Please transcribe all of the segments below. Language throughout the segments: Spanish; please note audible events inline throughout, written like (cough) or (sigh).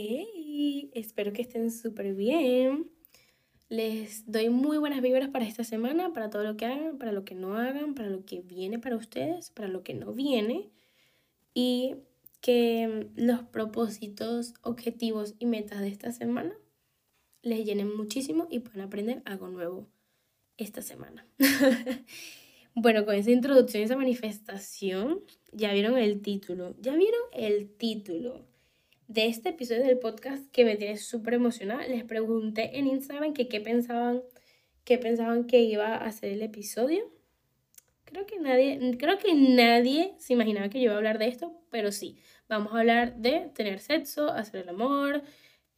Hey, espero que estén súper bien. Les doy muy buenas vibras para esta semana, para todo lo que hagan, para lo que no hagan, para lo que viene para ustedes, para lo que no viene. Y que los propósitos, objetivos y metas de esta semana les llenen muchísimo y puedan aprender algo nuevo esta semana. (laughs) bueno, con esa introducción, esa manifestación, ya vieron el título, ya vieron el título de este episodio del podcast que me tiene súper emocionada. Les pregunté en Instagram que qué pensaban, qué pensaban que iba a ser el episodio. Creo que nadie, creo que nadie se imaginaba que yo iba a hablar de esto, pero sí, vamos a hablar de tener sexo, hacer el amor,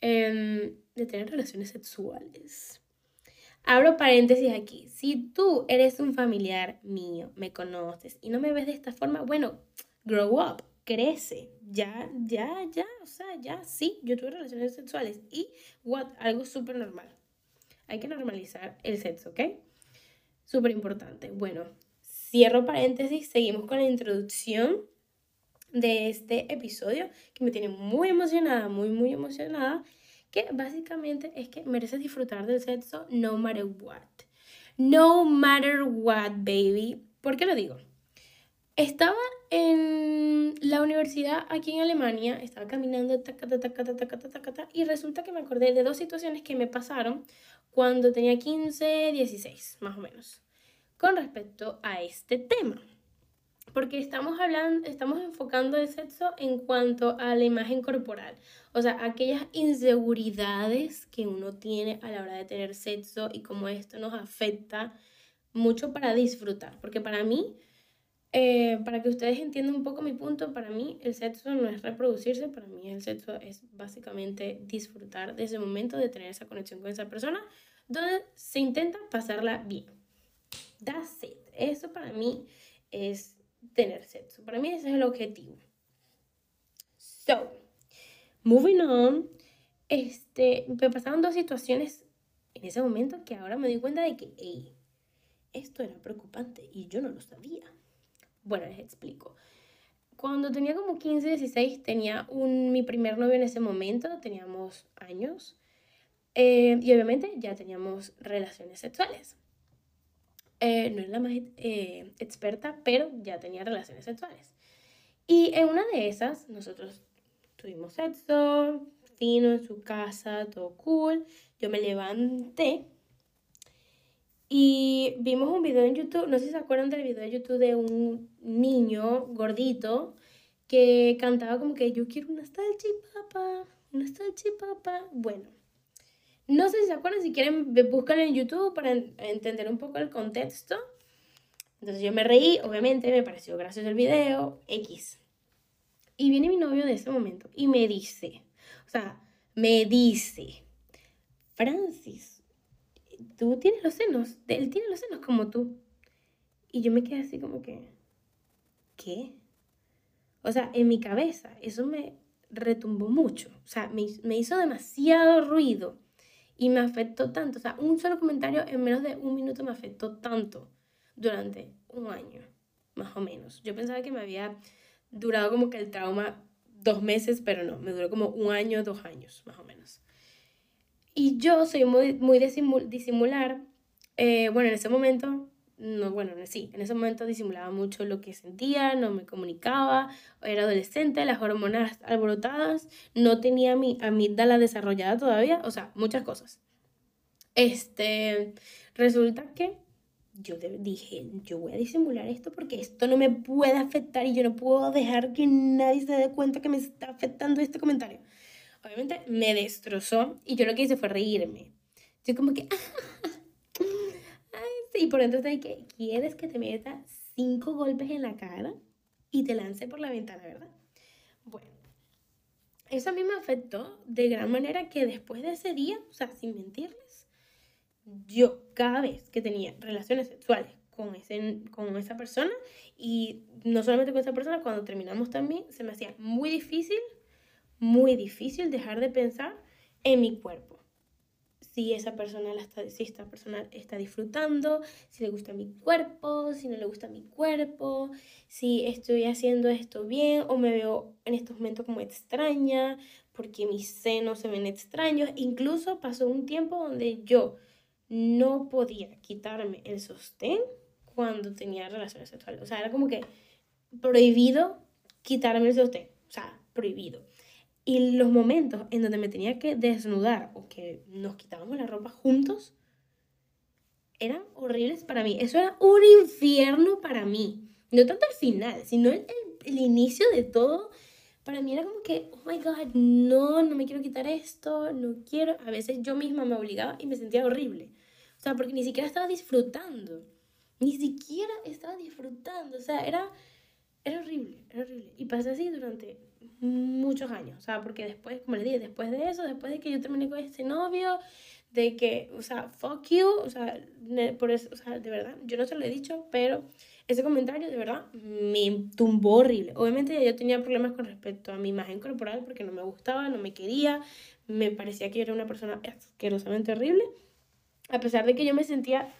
em, de tener relaciones sexuales. Abro paréntesis aquí. Si tú eres un familiar mío, me conoces y no me ves de esta forma, bueno, grow up crece, ya, ya, ya, o sea, ya, sí, yo tuve relaciones sexuales y, what, algo súper normal. Hay que normalizar el sexo, ¿ok? Súper importante. Bueno, cierro paréntesis, seguimos con la introducción de este episodio que me tiene muy emocionada, muy, muy emocionada, que básicamente es que mereces disfrutar del sexo no matter what. No matter what, baby. ¿Por qué lo digo? Estaba en la universidad aquí en Alemania, estaba caminando y resulta que me acordé de dos situaciones que me pasaron cuando tenía 15, 16, más o menos, con respecto a este tema. Porque estamos hablando, estamos enfocando el sexo en cuanto a la imagen corporal, o sea, aquellas inseguridades que uno tiene a la hora de tener sexo y cómo esto nos afecta mucho para disfrutar, porque para mí eh, para que ustedes entiendan un poco mi punto, para mí el sexo no es reproducirse, para mí el sexo es básicamente disfrutar de ese momento, de tener esa conexión con esa persona, donde se intenta pasarla bien. That's it. Eso para mí es tener sexo. Para mí ese es el objetivo. So, moving on, este, me pasaron dos situaciones en ese momento que ahora me di cuenta de que, esto era preocupante y yo no lo sabía. Bueno, les explico. Cuando tenía como 15, 16, tenía un, mi primer novio en ese momento, teníamos años, eh, y obviamente ya teníamos relaciones sexuales. Eh, no era la más eh, experta, pero ya tenía relaciones sexuales. Y en una de esas, nosotros tuvimos sexo, fino en su casa, todo cool. Yo me levanté y vimos un video en YouTube, no sé si se acuerdan del video de YouTube de un niño gordito que cantaba como que yo quiero una salchipapa, una salchipapa. Bueno, no sé si se acuerdan, si quieren búscalo en YouTube para entender un poco el contexto. Entonces yo me reí, obviamente me pareció gracioso el video, X. Y viene mi novio de ese momento y me dice, o sea, me dice, Francis, tú tienes los senos, él tiene los senos como tú. Y yo me quedé así como que, ¿qué? O sea, en mi cabeza eso me retumbó mucho, o sea, me, me hizo demasiado ruido y me afectó tanto, o sea, un solo comentario en menos de un minuto me afectó tanto durante un año, más o menos. Yo pensaba que me había durado como que el trauma dos meses, pero no, me duró como un año, dos años, más o menos. Y yo soy muy, muy disimular. Eh, bueno, en ese momento, no, bueno, sí, en ese momento disimulaba mucho lo que sentía, no me comunicaba, era adolescente, las hormonas alborotadas, no tenía mi amígdala desarrollada todavía, o sea, muchas cosas. Este, resulta que yo dije, yo voy a disimular esto porque esto no me puede afectar y yo no puedo dejar que nadie se dé cuenta que me está afectando este comentario obviamente me destrozó y yo lo que hice fue reírme. Yo como que, (laughs) sí, por dentro estoy que, ¿quieres que te meta cinco golpes en la cara y te lance por la ventana, verdad? Bueno, eso a mí me afectó de gran manera que después de ese día, o sea, sin mentirles, yo cada vez que tenía relaciones sexuales con, ese, con esa persona y no solamente con esa persona, cuando terminamos también, se me hacía muy difícil muy difícil dejar de pensar en mi cuerpo. Si esa persona la está, si esta persona está disfrutando, si le gusta mi cuerpo, si no le gusta mi cuerpo, si estoy haciendo esto bien o me veo en estos momentos como extraña, porque mis senos se ven extraños. Incluso pasó un tiempo donde yo no podía quitarme el sostén cuando tenía relaciones sexuales. O sea, era como que prohibido quitarme el sostén. O sea, prohibido. Y los momentos en donde me tenía que desnudar o que nos quitábamos la ropa juntos eran horribles para mí. Eso era un infierno para mí. No tanto el final, sino el, el, inicio de todo. Para mí era como que, oh my god, no, no me quiero quitar esto, no quiero. A veces yo misma me obligaba y me sentía horrible. O sea, porque ni siquiera estaba disfrutando. Ni siquiera estaba disfrutando. O sea, era, era horrible, era horrible. Y pasé así durante muchos años. O sea, porque después, como les dije, después de eso, después de que yo terminé con este novio, de que, o sea, fuck you, o sea, por eso, o sea, de verdad, yo no se lo he dicho, pero ese comentario de verdad me tumbó horrible. Obviamente yo tenía problemas con respecto a mi imagen corporal porque no me gustaba, no me quería, me parecía que yo era una persona asquerosamente horrible, a pesar de que yo me sentía,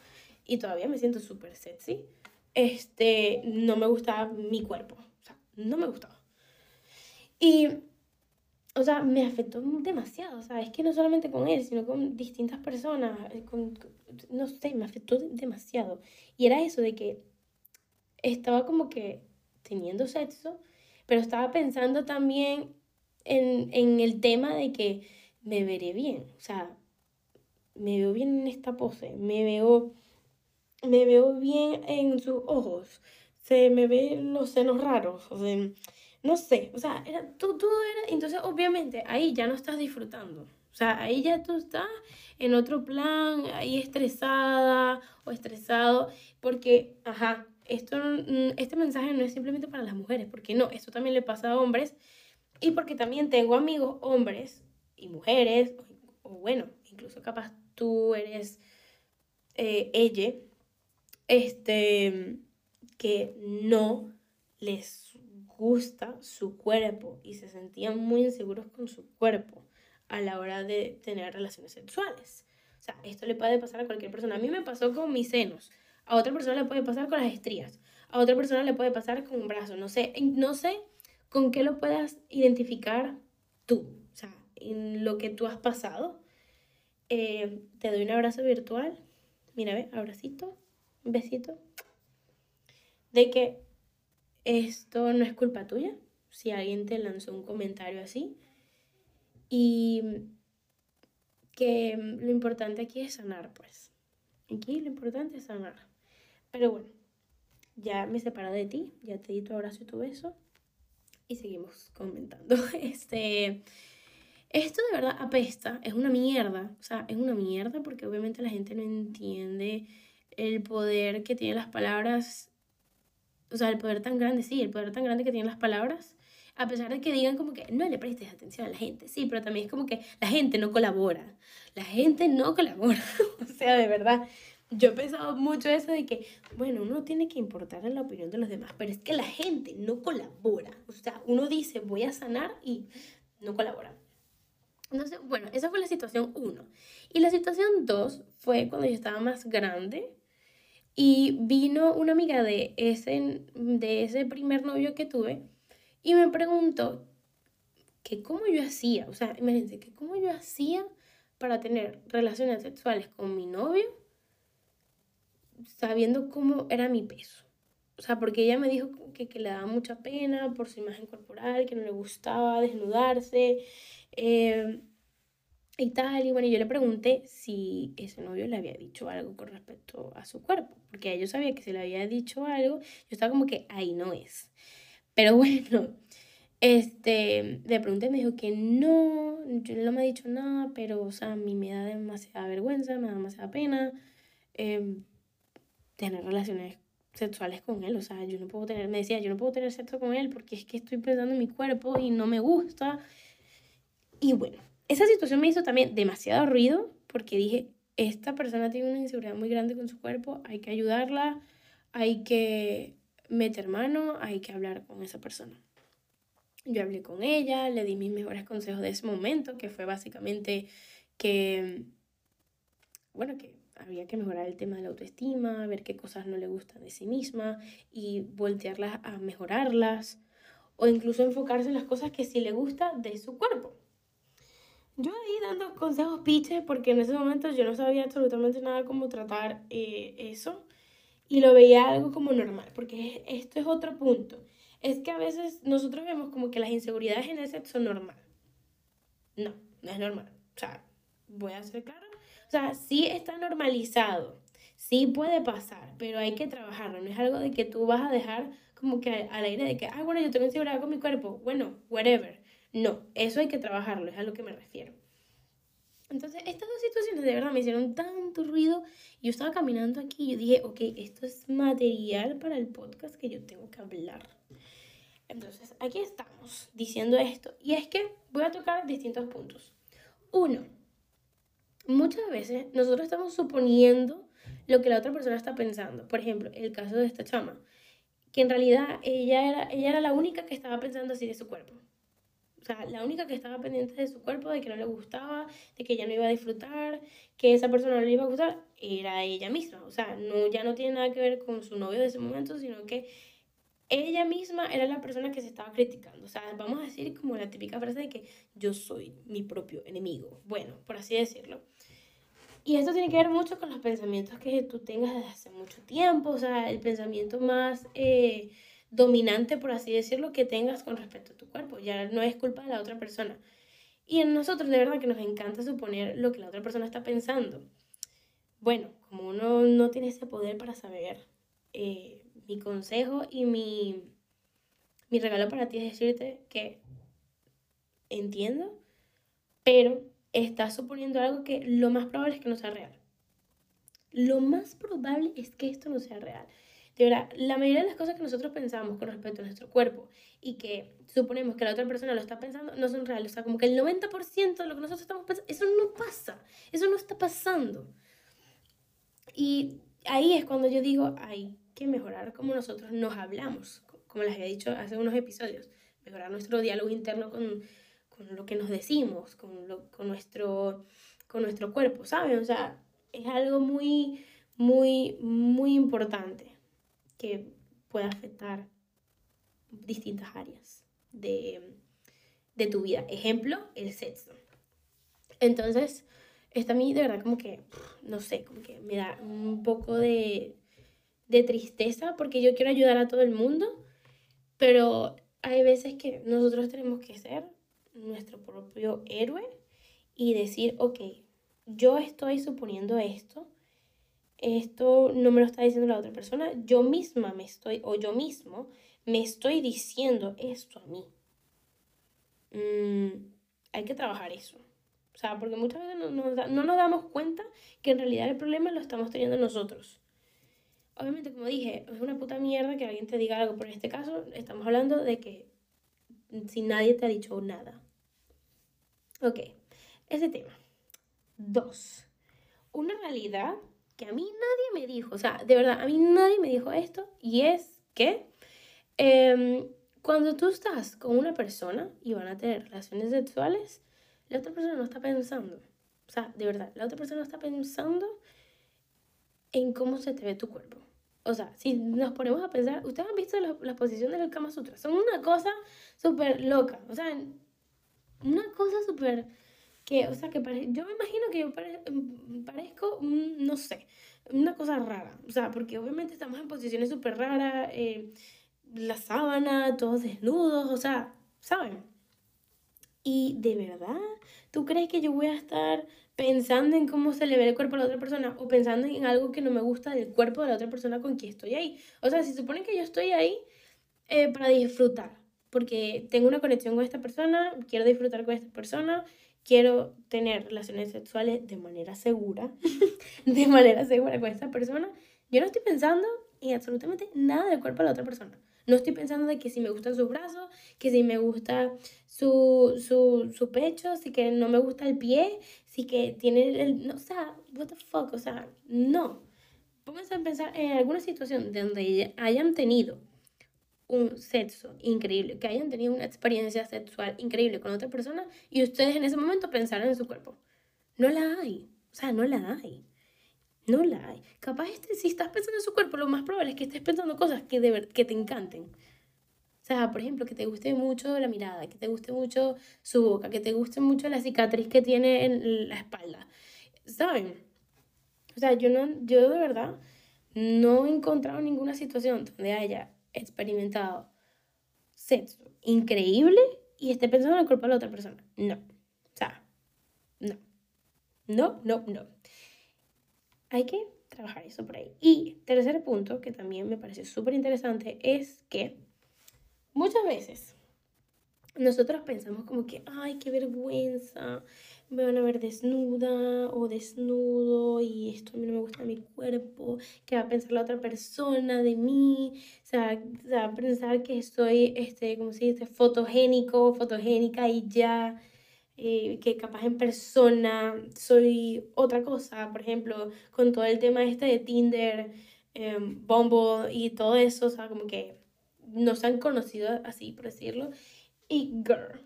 y todavía me siento súper sexy, este, no me gustaba mi cuerpo, o sea, no me gustaba. Y o sea, me afectó demasiado, o sea, es que no solamente con él, sino con distintas personas, eh, con, no sé, me afectó demasiado. Y era eso de que estaba como que teniendo sexo, pero estaba pensando también en, en el tema de que me veré bien, o sea, me veo bien en esta pose, me veo, me veo bien en sus ojos, se me ven los senos raros, o sea, no sé, o sea, era, todo, todo era, entonces obviamente ahí ya no estás disfrutando. O sea, ahí ya tú estás en otro plan, ahí estresada o estresado, porque, ajá, esto, este mensaje no es simplemente para las mujeres, porque no, esto también le pasa a hombres, y porque también tengo amigos hombres y mujeres, o, bueno, incluso capaz tú eres eh, ella, este, que no les gusta su cuerpo y se sentían muy inseguros con su cuerpo a la hora de tener relaciones sexuales. O sea, esto le puede pasar a cualquier persona. A mí me pasó con mis senos, a otra persona le puede pasar con las estrías, a otra persona le puede pasar con un brazo, no sé, no sé con qué lo puedas identificar tú, o sea, en lo que tú has pasado. Eh, te doy un abrazo virtual, mira, ve, abracito, besito, de que esto no es culpa tuya si alguien te lanzó un comentario así. Y que lo importante aquí es sanar, pues. Aquí lo importante es sanar. Pero bueno, ya me separo de ti, ya te di tu abrazo y tu beso. Y seguimos comentando. (laughs) Este, esto de verdad apesta, es una mierda. O sea, es una mierda porque obviamente la gente no entiende el poder que tienen las palabras o sea, el poder tan grande, sí, el poder tan grande que tienen las palabras, a pesar de que digan como que no le prestes atención a la gente, sí, pero también es como que la gente no colabora, la gente no colabora, (laughs) o sea, de verdad, yo he pensado mucho eso de que, bueno, uno tiene que importar la opinión de los demás, pero es que la gente no colabora, o sea, uno dice voy a sanar y no colabora. Entonces, bueno, esa fue la situación uno. Y la situación dos fue cuando yo estaba más grande, y vino una amiga de ese, de ese primer novio que tuve y me preguntó que cómo yo hacía, o sea, imagínense, que cómo yo hacía para tener relaciones sexuales con mi novio sabiendo cómo era mi peso. O sea, porque ella me dijo que, que le daba mucha pena por su imagen corporal, que no le gustaba desnudarse. Eh, y tal. Y bueno, yo le pregunté si ese novio le había dicho algo con respecto a su cuerpo, porque yo sabía que si le había dicho algo, yo estaba como que ahí no es. Pero (laughs) bueno, este, le pregunté, me dijo que no, yo no me ha dicho nada, pero, o sea, a mí me da demasiada vergüenza, me da demasiada pena em, tener relaciones sexuales con él, o sea, yo no puedo tener, me decía, yo no puedo tener sexo con él porque es que estoy pensando en mi cuerpo y no me gusta. Y bueno, esa situación me hizo también demasiado ruido porque dije, esta persona tiene una inseguridad muy grande con su cuerpo, hay que ayudarla, hay que meter mano, hay que hablar con esa persona. Yo hablé con ella, le di mis mejores consejos de ese momento, que fue básicamente que, bueno, que había que mejorar el tema de la autoestima, ver qué cosas no le gustan de sí misma y voltearlas a mejorarlas, o incluso enfocarse en las cosas que sí le gusta de su cuerpo yo ahí dando consejos piches porque en ese momento yo no sabía absolutamente nada cómo tratar eh, eso y lo veía algo como normal, porque esto es otro punto. Es que a veces nosotros vemos como que las inseguridades en el sexo son normal. No, no es normal. O sea, voy a ser claro. O sea, sí está normalizado, sí puede pasar, pero hay que trabajarlo. No es algo de que tú vas a dejar como que al aire de que, ah, bueno, yo tengo inseguridad con mi cuerpo. Bueno, whatever. No, eso hay que trabajarlo, es a lo que me refiero. Entonces, estas dos situaciones de verdad me hicieron tanto ruido. Yo estaba caminando aquí y dije, ok, esto es material para el podcast que yo tengo que hablar. Entonces, aquí estamos diciendo esto. Y es que voy a tocar distintos puntos. Uno, muchas veces nosotros estamos suponiendo lo que la otra persona está pensando. Por ejemplo, el caso de esta chama, que en realidad ella era, ella era la única que estaba pensando así de su cuerpo. O sea, la única que estaba pendiente de su cuerpo, de que no le gustaba, de que ella no iba a disfrutar, que esa persona no le iba a gustar, era ella misma. O sea, no, ya no tiene nada que ver con su novio de ese momento, sino que ella misma era la persona que se estaba criticando. O sea, vamos a decir como la típica frase de que yo soy mi propio enemigo. Bueno, por así decirlo. Y esto tiene que ver mucho con los pensamientos que tú tengas desde hace mucho tiempo. O sea, el pensamiento más... Eh, dominante, por así decirlo, que tengas con respecto a tu cuerpo. Ya no es culpa de la otra persona. Y en nosotros de verdad que nos encanta suponer lo que la otra persona está pensando. Bueno, como uno no tiene ese poder para saber, eh, mi consejo y mi, mi regalo para ti es decirte que entiendo, pero estás suponiendo algo que lo más probable es que no sea real. Lo más probable es que esto no sea real. De verdad, la mayoría de las cosas que nosotros pensamos con respecto a nuestro cuerpo y que suponemos que la otra persona lo está pensando no son reales. O sea, como que el 90% de lo que nosotros estamos pensando, eso no pasa, eso no está pasando. Y ahí es cuando yo digo, hay que mejorar cómo nosotros nos hablamos, como les había dicho hace unos episodios, mejorar nuestro diálogo interno con, con lo que nos decimos, con, lo, con, nuestro, con nuestro cuerpo, ¿saben? O sea, es algo muy, muy, muy importante que pueda afectar distintas áreas de, de tu vida. Ejemplo, el sexo. Entonces, esto a mí de verdad como que, no sé, como que me da un poco de, de tristeza porque yo quiero ayudar a todo el mundo, pero hay veces que nosotros tenemos que ser nuestro propio héroe y decir, ok, yo estoy suponiendo esto, esto no me lo está diciendo la otra persona, yo misma me estoy, o yo mismo, me estoy diciendo esto a mí. Mm, hay que trabajar eso. O sea, porque muchas veces no, no, no, nos damos cuenta que en realidad el problema lo estamos teniendo nosotros. Obviamente, como dije, es una puta mierda que alguien te diga algo, pero en este caso estamos hablando de que si nadie te ha dicho nada. Ok, ese tema. Dos, una realidad que a mí nadie me dijo, o sea, de verdad, a mí nadie me dijo esto, y es que em, cuando tú estás con una persona y van a tener relaciones sexuales, la otra persona no está pensando, o sea, de verdad, la otra persona no está pensando en cómo se te ve tu cuerpo. O sea, si nos ponemos a pensar, ustedes han visto las, posiciones del Kama Sutra, son una cosa súper loca, o sea, una cosa súper que, o sea, que yo me imagino que yo mm, parezco, no sé, una cosa rara, o sea, porque obviamente estamos en posiciones súper raras, eh, la sábana, todos desnudos, o sea, ¿saben? Y de verdad, ¿tú crees que yo voy a estar pensando en cómo se le ve el cuerpo a la otra persona o pensando en algo que no me gusta del cuerpo de la otra persona con quien estoy ahí? O sea, si supone que yo estoy ahí eh, para disfrutar, porque tengo una conexión con esta persona, quiero disfrutar con esta persona, quiero tener relaciones sexuales de manera segura, (laughs) de manera segura con esta persona, yo no estoy pensando en absolutamente nada del cuerpo de la otra persona. No estoy pensando de que si me gustan sus brazos, que si me gusta su, su, su pecho, si que no me gusta el pie, si que tiene el... No, o sea, what the fuck, o sea, no. Pónganse a pensar en alguna situación donde hayan tenido un sexo increíble, que hayan tenido una experiencia sexual increíble con otra persona y ustedes en ese momento pensaron en su cuerpo. No la hay. O sea, no la hay. No la hay. Capaz este, si estás pensando en su cuerpo, lo más probable es que estés pensando cosas que, de que te encanten. sea, por ejemplo, que te guste mucho la mirada, que te guste mucho su boca, que te guste mucho la cicatriz que tiene en la espalda. ¿Saben? O sea, yo no, yo de verdad no he encontrado ninguna situación donde haya experimentado sexo increíble y esté pensando en el cuerpo de la otra persona. No. O sea, no. No, no, no. Hay que trabajar eso por ahí. Y tercer punto, que también me parece súper interesante, es que muchas veces nosotros pensamos como que, ay, qué vergüenza, me van a ver desnuda o desnudo y esto a mí no me gusta mi cuerpo, qué va a pensar la otra persona de mí, o sea, va a pensar que estoy, este, como se dice, fotogénico, fotogénica y ya, eh, que capaz en persona soy otra cosa, por ejemplo, con todo el tema este de Tinder, eh, Bumble y todo eso, o sea, como que nos han conocido así, por decirlo, girl,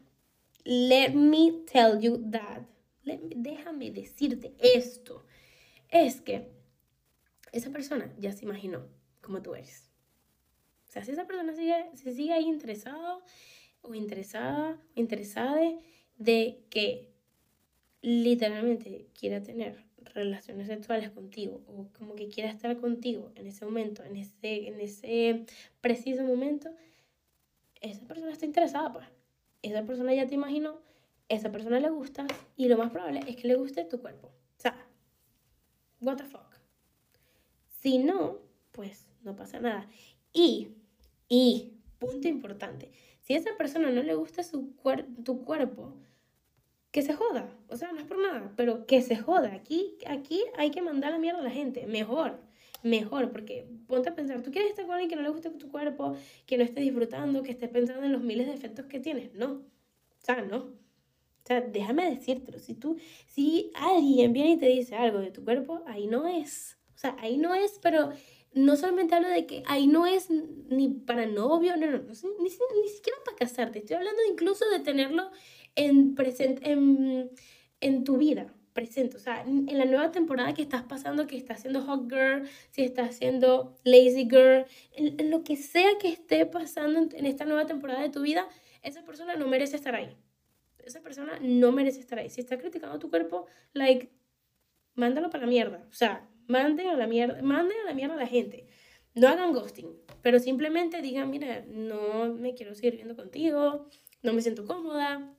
let me tell you that déjame decirte esto, es que esa persona ya se imaginó como tú eres. O sea, si esa persona sigue, se sigue ahí interesado o interesada o interesada de que literalmente quiera tener relaciones sexuales contigo o como que quiera estar contigo en ese momento, en ese, en ese preciso momento, esa persona está interesada, pues. Esa persona ya te imaginó esa persona le gusta y lo más probable es que le guste tu cuerpo. O sea, what the fuck. Si no, pues no pasa nada. Y, y, punto importante, si a esa persona no le gusta su tu cuerpo, que se joda. O sea, no es por nada, pero que se joda. Aquí, aquí hay que mandar la mierda a la gente. Mejor, mejor, porque ponte a pensar, ¿tú quieres estar con alguien que no le guste tu cuerpo, que no esté disfrutando, que esté pensando en los miles de efectos que tienes? No. O sea, no. O sea, déjame decírtelo, si tú, si alguien viene y te dice algo de tu cuerpo, ahí no es. O sea, ahí no es, pero no solamente hablo de que ahí no es ni para novio, no, no, no ni, ni, siquiera para casarte. Estoy hablando incluso de tenerlo en, presente, en, en tu vida presente. O sea, en la nueva temporada que estás pasando, que estás haciendo hot girl, si estás haciendo lazy girl, en, lo que sea que esté pasando en esta nueva temporada de tu vida, esa persona no merece estar ahí esa persona no merece estar ahí. Si está criticando tu cuerpo, like, mándalo para la mierda. O sea, manden a la mierda, manden a la mierda a la gente. No hagan ghosting, pero simplemente digan, mira, no me quiero seguir viendo contigo, no me siento cómoda,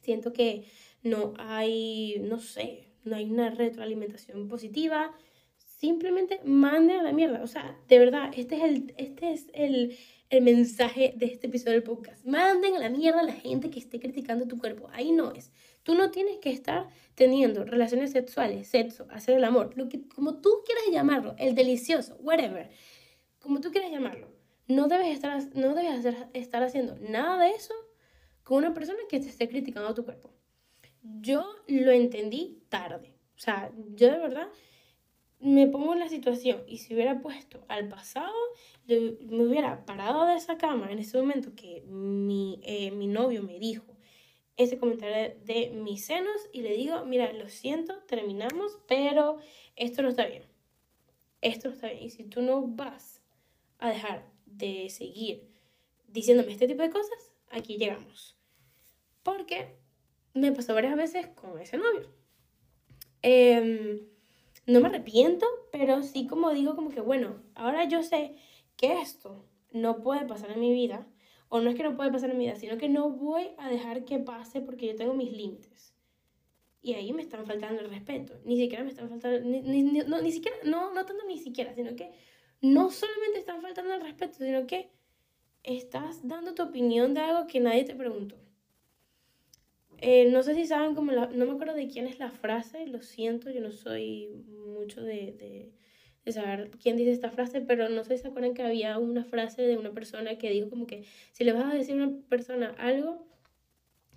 siento que no hay, no sé, no hay una retroalimentación positiva. Simplemente manden a la mierda. O sea, de verdad, este es el, este es el, el mensaje de este episodio del podcast. Manden a la mierda a la gente que esté criticando tu cuerpo. Ahí no es. Tú no tienes que estar teniendo relaciones sexuales, sexo, hacer el amor, lo que como tú quieras llamarlo, el delicioso, whatever, como tú quieras llamarlo. No debes estar, no debes estar haciendo nada de eso con una persona que te esté criticando tu cuerpo. Yo lo entendí tarde. O sea, yo de verdad me pongo en la situación y si hubiera puesto al pasado, me hubiera parado de esa cama en ese momento que mi, eh, mi novio me dijo ese comentario de, mis senos y le digo, mira, lo siento, terminamos, pero esto no está bien. Esto no está bien. Y si tú no vas a dejar de seguir diciéndome este tipo de cosas, aquí llegamos. Porque me pasó varias veces con ese novio. Eh, no me arrepiento, pero sí como digo como que, bueno, ahora yo sé que esto no puede pasar en mi vida, o no es que no puede pasar en mi vida, sino que no voy a dejar que pase porque yo tengo mis límites. Y ahí me están faltando el respeto. Ni siquiera me están faltando, ni, no, ni siquiera, no, no tanto ni siquiera, sino que no solamente están faltando el respeto, sino que estás dando tu opinión de algo que nadie te preguntó. Eh, no sé si saben cómo la, no me acuerdo de quién es la frase, lo siento, yo no soy mucho de, de, de, saber quién dice esta frase, pero no sé si se acuerdan que había una frase de una persona que dijo como que si le vas a decir a una persona algo,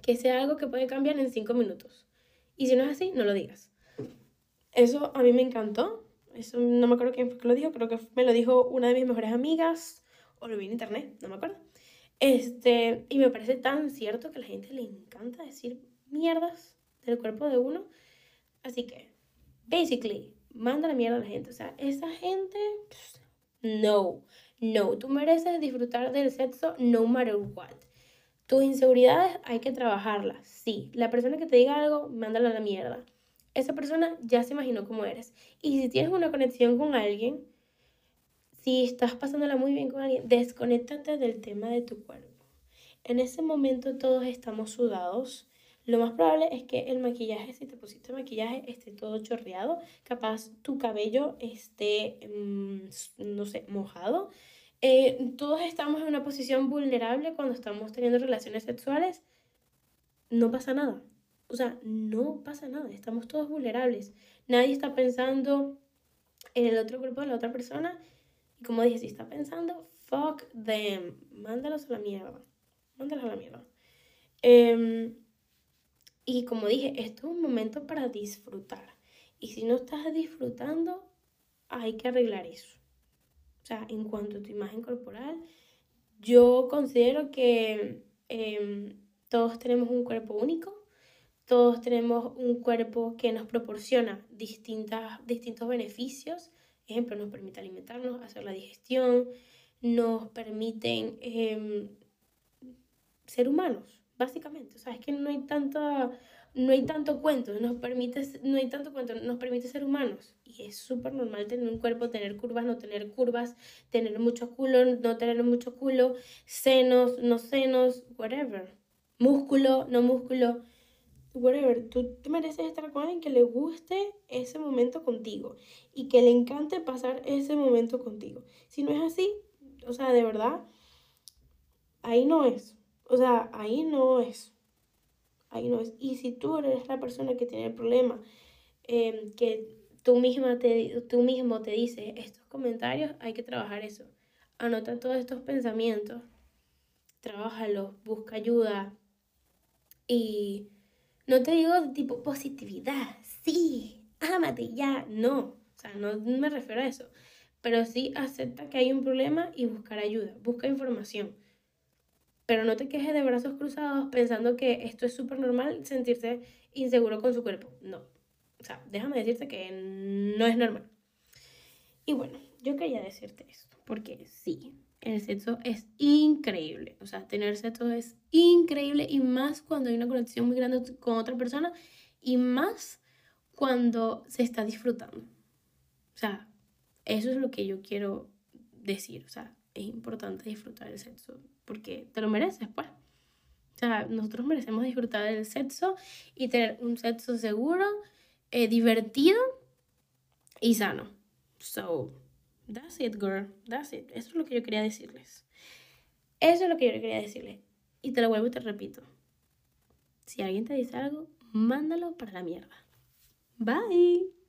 que sea algo que puede cambiar en cinco minutos. Y si no es así, no lo digas. Eso a mí me encantó. Eso no me acuerdo quién que lo dijo, creo que me lo dijo una de mis mejores amigas, o lo vi en internet, no me acuerdo. Este, y me parece tan cierto que a la gente le encanta decir mierdas del cuerpo de uno. Así que, basically, manda la mierda a la gente. O sea, esa gente, no, No, tú mereces disfrutar del sexo no matter what. Tus inseguridades hay que trabajarlas. Sí, la persona que te diga algo, mándala a la mierda. Esa persona ya se imaginó cómo eres. Y si tienes una conexión con alguien, si estás pasándola muy bien con alguien, desconéctate del tema de tu cuerpo. En ese momento todos estamos sudados. Lo más probable es que el maquillaje, si te pusiste maquillaje, esté todo chorreado. Capaz tu cabello esté, mm, no sé, mojado. Eh, todos estamos en una posición vulnerable cuando estamos teniendo relaciones sexuales. No pasa nada. O sea, no pasa nada. Estamos todos vulnerables. Nadie está pensando en el otro cuerpo de la otra persona como dije, si está pensando, fuck them, mándalos a la mierda, mándalos a la mierda. Em, y como dije, esto es un momento para disfrutar. Y si no estás disfrutando, hay que arreglar eso. O sea, en cuanto a tu imagen corporal, yo considero que em, todos tenemos un cuerpo único, todos tenemos un cuerpo que nos proporciona distintas, distintos beneficios ejemplo, nos permite alimentarnos, hacer la digestión, nos permiten em, ser humanos, básicamente. O sea, es que no hay tanta, no hay tanto cuento, nos permite, no hay tanto cuento, nos permite ser humanos. Y es súper normal tener un cuerpo, tener curvas, no tener curvas, tener mucho culo, no tener mucho culo, senos, no senos, whatever. Músculo, no músculo whatever, tú mereces estar con alguien que le guste ese momento contigo y que le encante pasar ese momento contigo. Si no es así, o sea, de verdad, ahí no es. O sea, ahí no es. Ahí no es. Y si tú eres la persona que tiene el problema, em, que tú, misma te, tú mismo te dices estos comentarios, hay que trabajar eso. Anota todos estos pensamientos, trabájalos, busca ayuda y no te digo tipo positividad, sí, ámate ya, no, o sea, no me refiero a eso, pero sí acepta que hay un problema y buscar ayuda, busca información. Pero no te quejes de brazos cruzados pensando que esto es súper normal sentirse inseguro con su cuerpo. No. O sea, déjame decirte que no es normal. Y bueno, yo quería decirte esto, porque sí, el sexo es increíble. O sea, tener sexo es increíble y más cuando hay una conexión muy grande con otra persona y más cuando se está disfrutando. O sea, eso es lo que yo quiero decir. O sea, es importante disfrutar del sexo porque te lo mereces, pues. O sea, nosotros merecemos disfrutar del sexo y tener un sexo seguro, eh, divertido y sano. So, That's it, girl. That's it. Eso es lo que yo quería decirles. Eso es lo que yo quería decirles. Y te lo vuelvo y te repito. Si alguien te dice algo, mándalo para la mierda. Bye.